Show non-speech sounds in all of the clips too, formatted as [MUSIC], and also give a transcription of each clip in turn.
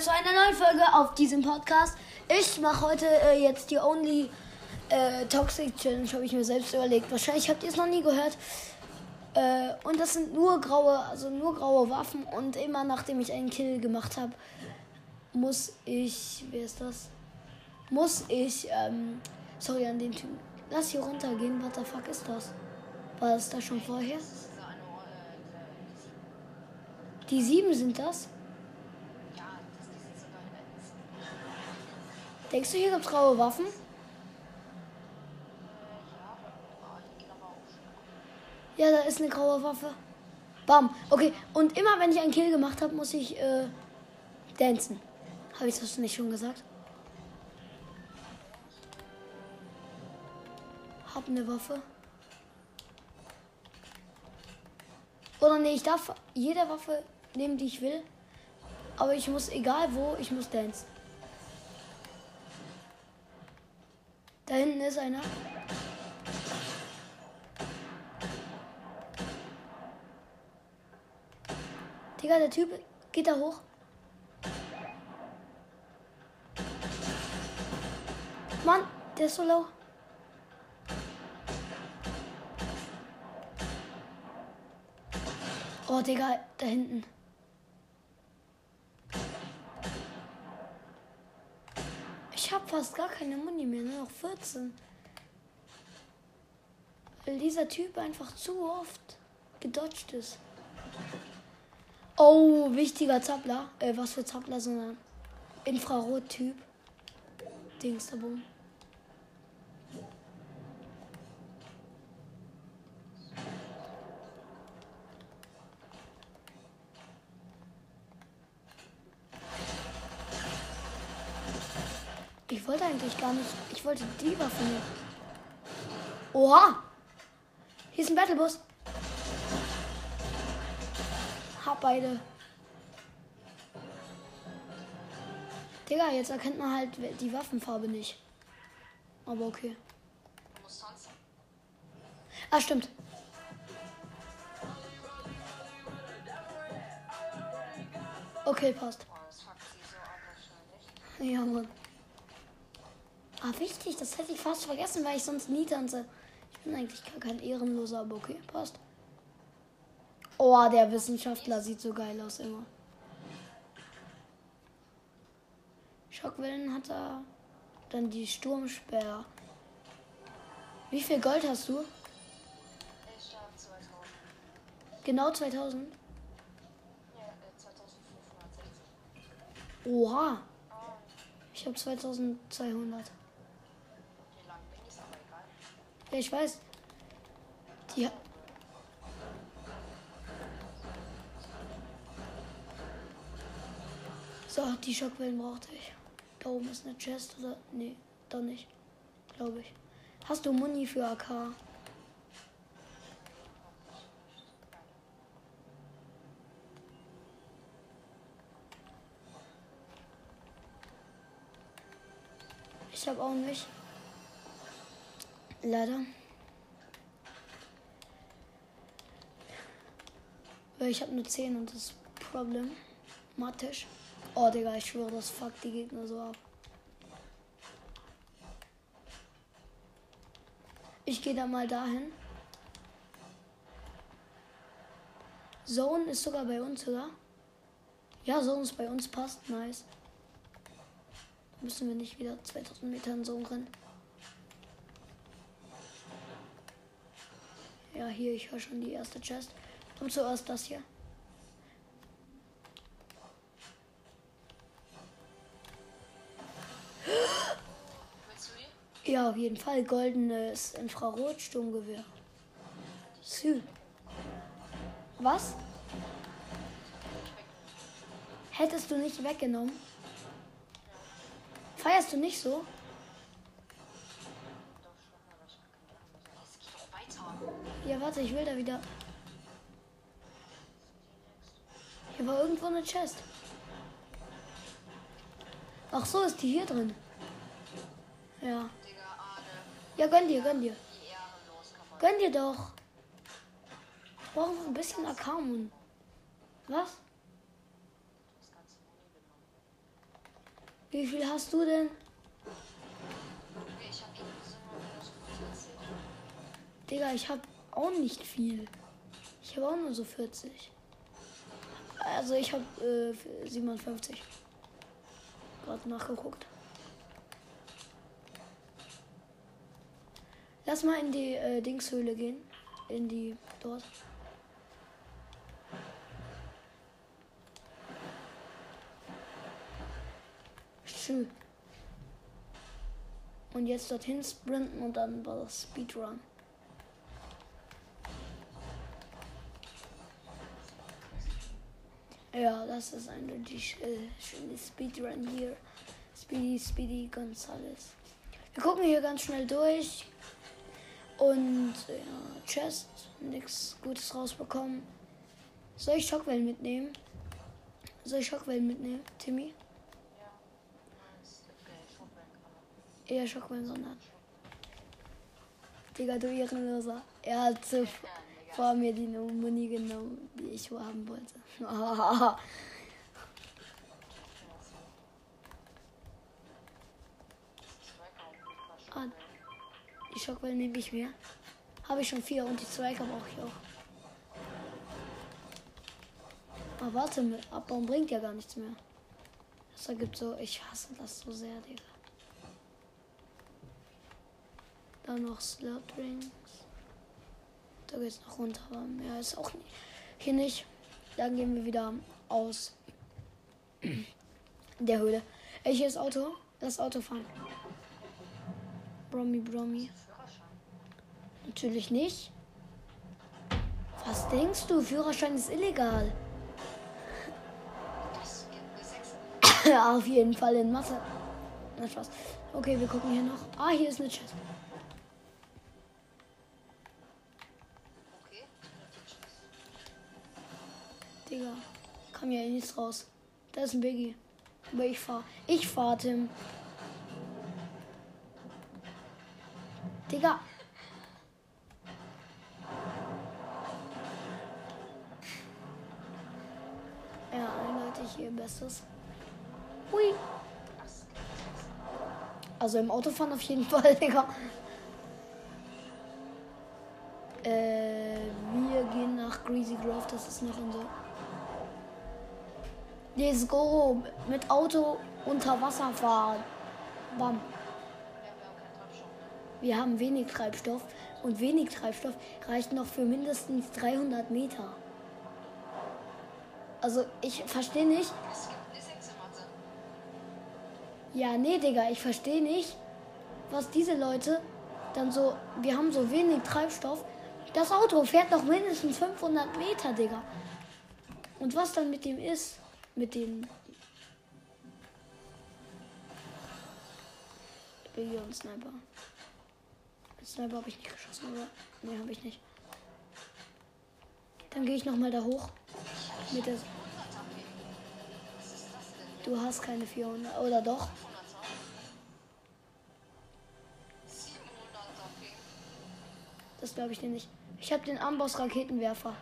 zu einer neuen Folge auf diesem Podcast. Ich mache heute äh, jetzt die Only äh, Toxic Challenge, habe ich mir selbst überlegt. Wahrscheinlich habt ihr es noch nie gehört. Äh, und das sind nur graue, also nur graue Waffen. Und immer nachdem ich einen Kill gemacht habe, muss ich, wer ist das? Muss ich, ähm, sorry an den Typen. Lass hier runtergehen. What the fuck ist das? War das da schon vorher? Die sieben sind das? Denkst du, hier gibt's graue Waffen? Ja, da ist eine graue Waffe. Bam. Okay, und immer wenn ich einen Kill gemacht habe, muss ich äh, dancen. Habe ich das nicht schon gesagt? Hab eine Waffe. Oder nee, ich darf jede Waffe nehmen, die ich will. Aber ich muss, egal wo, ich muss dancen. Da hinten ist einer. Digga, der Typ geht da hoch. Mann, der ist so low. Oh, Digga, da hinten. Fast gar keine Muni mehr, nur noch 14. Weil dieser Typ einfach zu oft gedodged ist. Oh, wichtiger Zappler. Äh, was für Zappler, sondern Infrarot-Typ. Dings da wollte eigentlich gar nicht. Ich wollte die Waffe nehmen. Oha! Hier ist ein Battlebus. Hab beide. Digga, jetzt erkennt man halt die Waffenfarbe nicht. Aber okay. Ah, stimmt. Okay, passt. Ja, Mann. Ah, wichtig, das hätte ich fast vergessen, weil ich sonst nie tanze. Ich bin eigentlich gar kein Ehrenloser, aber okay, passt. Oh, der Wissenschaftler sieht so geil aus immer. Schockwellen hat er. Dann die Sturmsperr. Wie viel Gold hast du? Ich habe 2000. Genau 2000? Ja, äh, 2560. Oha. Ich habe 2200. Wie lang bin ich, aber egal. Ja, ich weiß. Die. So, die Schockwellen brauchte ich. Da oben ist eine Chest oder. Nee, da nicht. Glaube ich. Hast du Muni für AK? Ich habe auch nicht. Leider. Weil ich habe nur 10 und das ist problematisch. Oh, Digga, ich schwöre, das fuckt die Gegner so ab. Ich gehe da mal dahin. Zone ist sogar bei uns, oder? Ja, Zone ist bei uns, passt. Nice. Müssen wir nicht wieder 2000 Meter in Zone rennen. Ja, hier, ich höre schon die erste Chest. Und zuerst das hier. Ja, auf jeden Fall. Goldenes Infrarotsturmgewehr. Sü. Was? Hättest du nicht weggenommen? Feierst du nicht so? Doch schon, aber ich hab keine Ahnung. Jetzt geh doch weiter. Ja, warte, ich will da wieder. Hier war irgendwo eine Chest. Ach so, ist die hier drin. Ja. Ja, gönn dir, gönn dir. Gönn dir doch. Ich brauche noch ein bisschen Akamun. Was? Wie viel hast du denn? Okay, ich habe eben so so 40. Digga, ich hab auch nicht viel. Ich habe auch nur so 40. Also ich habe äh, 57. Gerade nachgeguckt. Lass mal in die äh, Dingshöhle gehen. In die dort. Schön. Und jetzt dorthin sprinten und dann war das Speedrun. Ja, das ist ein richtig äh, schönes Speedrun hier. Speedy, Speedy Gonzales. Wir gucken hier ganz schnell durch. Und ja, Chest, nichts Gutes rausbekommen. Soll ich Schockwellen mitnehmen? Soll ich Schockwellen mitnehmen, Timmy? Eher Schockwellen, sondern. Digga, du Ehrenloser. Er hat so vor mir die Muni genommen, die ich haben wollte. [LAUGHS] Ah, die Schockwellen nehme ich mir. Habe ich schon vier und die Zweige brauche ich auch. Aber warte, mit abbauen bringt ja gar nichts mehr. Das ergibt so, ich hasse das so sehr, Digga. Dann noch Slot Drinks. Da geht's noch runter, aber mehr ist auch nicht. Hier nicht. Dann gehen wir wieder aus [CLEARS THROAT] der Höhle. Ey, hier ist Auto. Das Auto fahren. Brommy. Führerschein. Natürlich nicht. Was denkst du? Führerschein ist illegal. Das gibt eine 6. Auf jeden Fall in Mathe. Na Spaß. Okay, wir gucken hier noch. Ah, hier ist eine Chest. Kam ja nichts raus. Da ist ein Biggie. Aber ich fahr. Ich fahr, Tim. Digga. Ja, eindeutig hier Bestes. Hui. Also im Autofahren auf jeden [LAUGHS] Fall, Digga. Äh, wir gehen nach Greasy Grove, das ist noch so. Let's go! Mit Auto unter Wasser fahren. Bam. Wir haben wenig Treibstoff und wenig Treibstoff reicht noch für mindestens 300 Meter. Also ich verstehe nicht. Es gibt eine 6 in Mathe. Ja, nee, Digga, ich verstehe nicht, was diese Leute dann so. Wir haben so wenig Treibstoff. Das Auto fährt noch mindestens 500 Meter, Digga. Und was dann mit dem ist, mit dem. Biggie und Sniper. Mit Sniper habe ich nicht geschossen, oder? Nee, habe ich nicht. Dann gehe ich nochmal da hoch. Mit der. Du hast keine 400. Oder doch? 500er? 700er Ping. Das glaube ich dir nicht. Ich habe den Amboss-Raketenwerfer.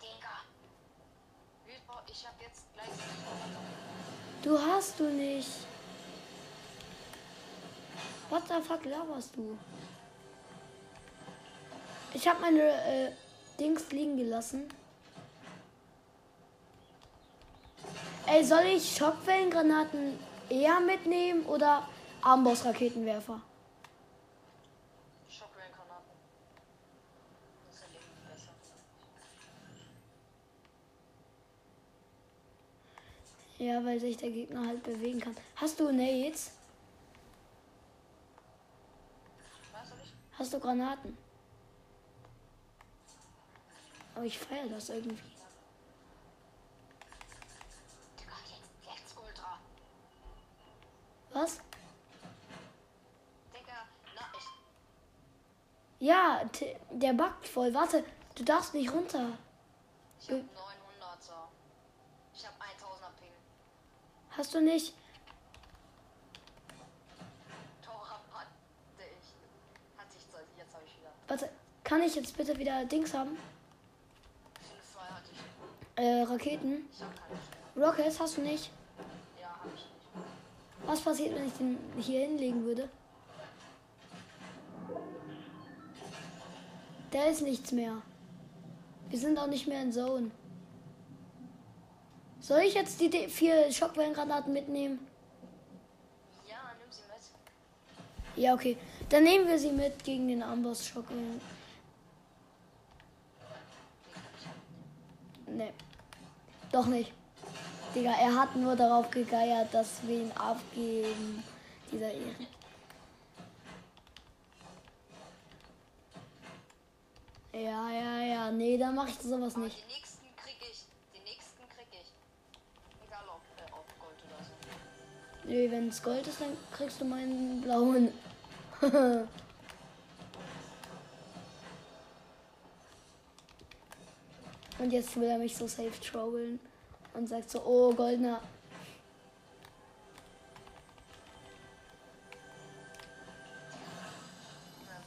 Digga. Wilbur, ich hab jetzt gleich 700er. Du hast du nicht. What the fuck laberst du? Ich habe meine äh, Dings liegen gelassen. Ey, soll ich Schockwellengranaten eher mitnehmen oder Amboss-Raketenwerfer? Schockwellengranaten. Das ist ja irgendwie besser. Ja, weil sich der Gegner halt bewegen kann. Hast du Nades? Hast du Granaten? Aber ich feiere das irgendwie. Was? Ja, der backt voll. Warte, du darfst nicht runter. Ich hab 900er. Ich hab 1000er Ping. Hast du nicht? Ich. Ich ich. Warte, kann ich jetzt bitte wieder Dings haben? 5-2 hatte ich. Äh, Raketen? Ich hab. Rockets hast du nicht? Was passiert, wenn ich den hier hinlegen würde? Da ist nichts mehr. Wir sind auch nicht mehr in Zone. Soll ich jetzt die vier Schockwellengranaten mitnehmen? Ja, nimm sie mit. Ja, okay. Dann nehmen wir sie mit gegen den Amboss Schockwellen. Nee. Doch nicht. Digga, er hat nur darauf gegeiert, dass wir ihn abgeben. Dieser Erik. Ja, ja, ja. Nee, dann mache ich sowas Aber nicht. den nächsten Nee, wenn es Gold ist, dann kriegst du meinen blauen. [LAUGHS] Und jetzt will er mich so safe trollen und sagt so, oh, goldener.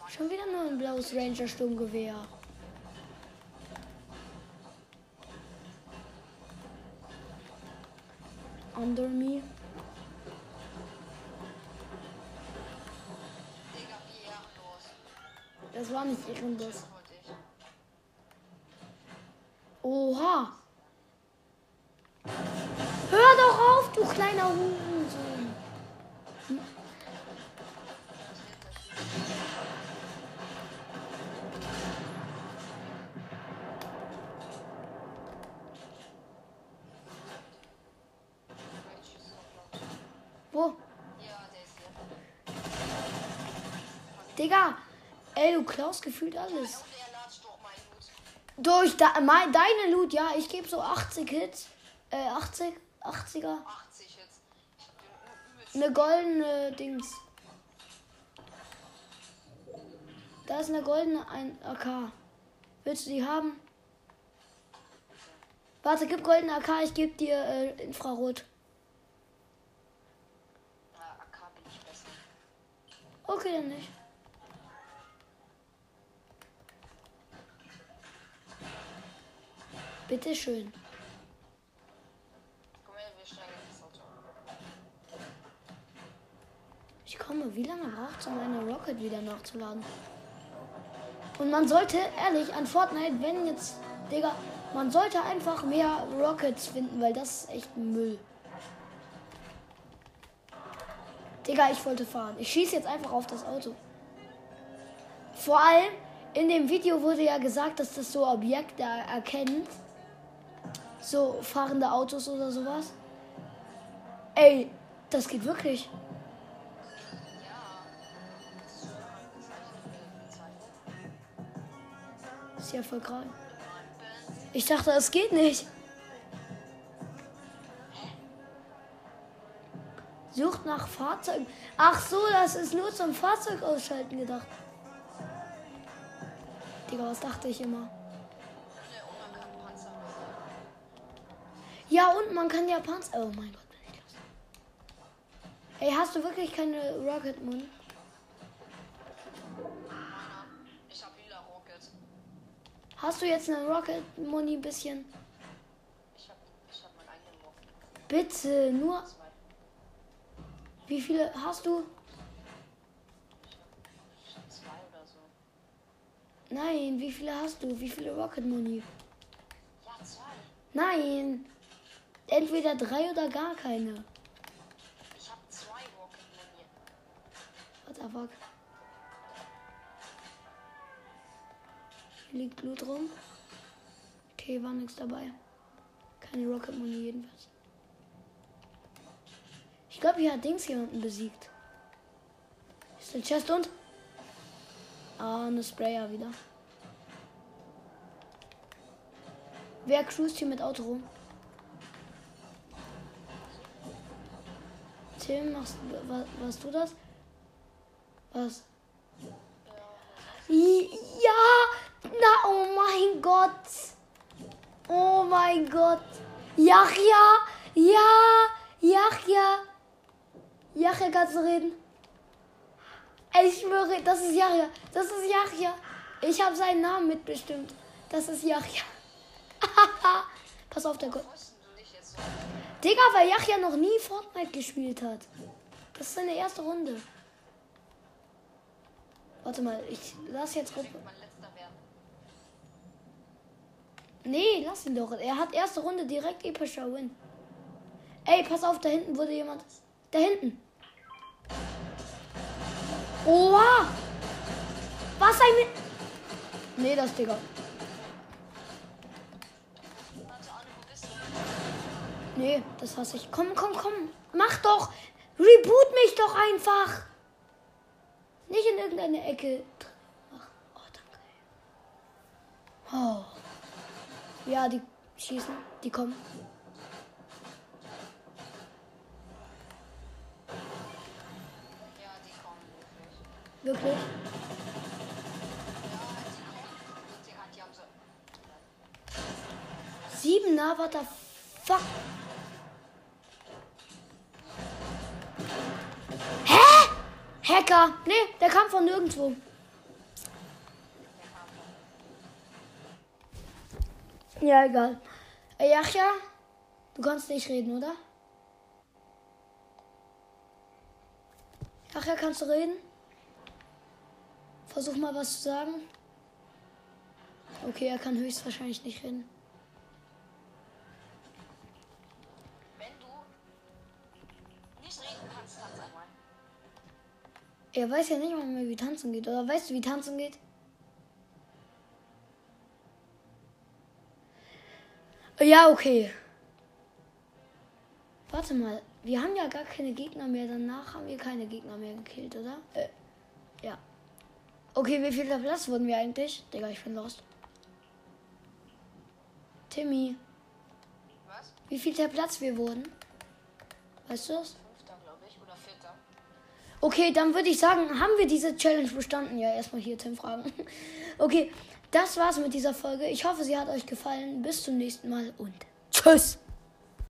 Schon wieder nur ein blaues Ranger Sturmgewehr. Under me. Das war nicht ich. Oha. Hör doch auf, du kleiner Hurensohn. Wo? Ja, der ist hier. Digga. Ey, du klaust gefühlt alles. Durch da, mein, deine Loot, ja. Ich gebe so 80 Hits. Äh, 80? 80er. 80 jetzt. Ich hab den übelst. Eine goldene Dings. Da ist eine goldene ein AK. Willst du die haben? Warte, gib goldene AK, ich gebe dir äh, Infrarot. Okay, dann nicht. Bitte schön. Komm her, wir steigen in das Auto. Ich komme, wie lange braucht es, um eine Rocket wieder nachzuladen? Und man sollte, ehrlich, an Fortnite, wenn jetzt, Digga, man sollte einfach mehr Rockets finden, weil das ist echt Müll. Digga, ich wollte fahren. Ich schieße jetzt einfach auf das Auto. Vor allem, in dem Video wurde ja gesagt, dass das so Objekte erkennt. So fahrende Autos oder sowas. Ey, das geht wirklich. Ist ja voll gerade. Ich dachte, es geht nicht. Sucht nach Fahrzeugen. Ach so, das ist nur zum Fahrzeug ausschalten gedacht. Digga, was dachte ich immer? Ja, und man kann Panzer besiegen. Ja, und man kann ja Panzer. Oh mein Gott, bin ich los. Hey, hast du wirklich keine Rocket Moon? Ich hab Rocket. Hast du jetzt eine Rocket Money ein bisschen? Ich hab, ich hab meinen eigenen Rocket. Bitte, nur. Wie viele hast du? Ich hab zwei oder so. Nein, wie viele hast du? Wie viele Rocket Money? Ja, zwei. Nein. Entweder drei oder gar keine. Ich hab zwei Money. What the fuck? Hier liegt Blut rum. Okay, war nichts dabei. Keine Rocket Money jedenfalls. Ich glaube, hier hat Dings jemanden besiegt. Ist der Chest und? Ah, eine Sprayer wieder. Wer cruist hier mit Auto rum? Tim, machst, was, warst du das? Was? Ja! Na, oh mein Gott! Oh mein Gott! Yachja! Ja! Yachja! Yachja, kannst du reden? Ich schwöre, das ist Yachja. Das ist Yachja. Ich habe seinen Namen mitbestimmt. Das ist Yachja. [LAUGHS] Pass auf, der Gott. Wussten du dich jetzt so? Digga, weil Yachja noch nie Fortnite gespielt hat. Das ist seine erste Runde. Warte mal, ich lass jetzt Ruppe. Mein letzter werden. Nee, lass ihn doch. Er hat erste Runde direkt epischer Win. Ey, pass auf, da hinten wurde jemand. Da hinten. Oha! Was ein. Nee, das Digga. Nee, das hasse ich. Komm, komm, komm. Mach doch. Reboot mich doch einfach. Nicht in irgendeine Ecke. drin. Oh, danke. Oh. Ja, die schießen. Die kommen. Ja, die kommen wirklich. Wirklich. Ja, die kommen. Hacker. Nee, der kam von nirgendwo. Ja, egal. Ey, Yachja, du kannst nicht reden, oder? Yachja, kannst du reden? Versuch mal was zu sagen. Okay, er kann höchstwahrscheinlich nicht reden. Er weiß ja nicht mal mehr, wie tanzen geht. Oder weißt du, wie tanzen geht? Ja, okay. Warte mal. Wir haben ja gar keine Gegner mehr. Danach haben wir keine Gegner mehr gekillt, oder? Äh, ja. Okay, wie viel Platz wurden wir eigentlich? Digga, ich bin lost. Timmy, Was? wie viel Platz wir wurden? Weißt du das? Okay, dann würde ich sagen, haben wir diese Challenge bestanden? Ja, erstmal hier Tim fragen. [LAUGHS] Okay, das war's mit dieser Folge. Ich hoffe, sie hat euch gefallen. Bis zum nächsten Mal und tschüss.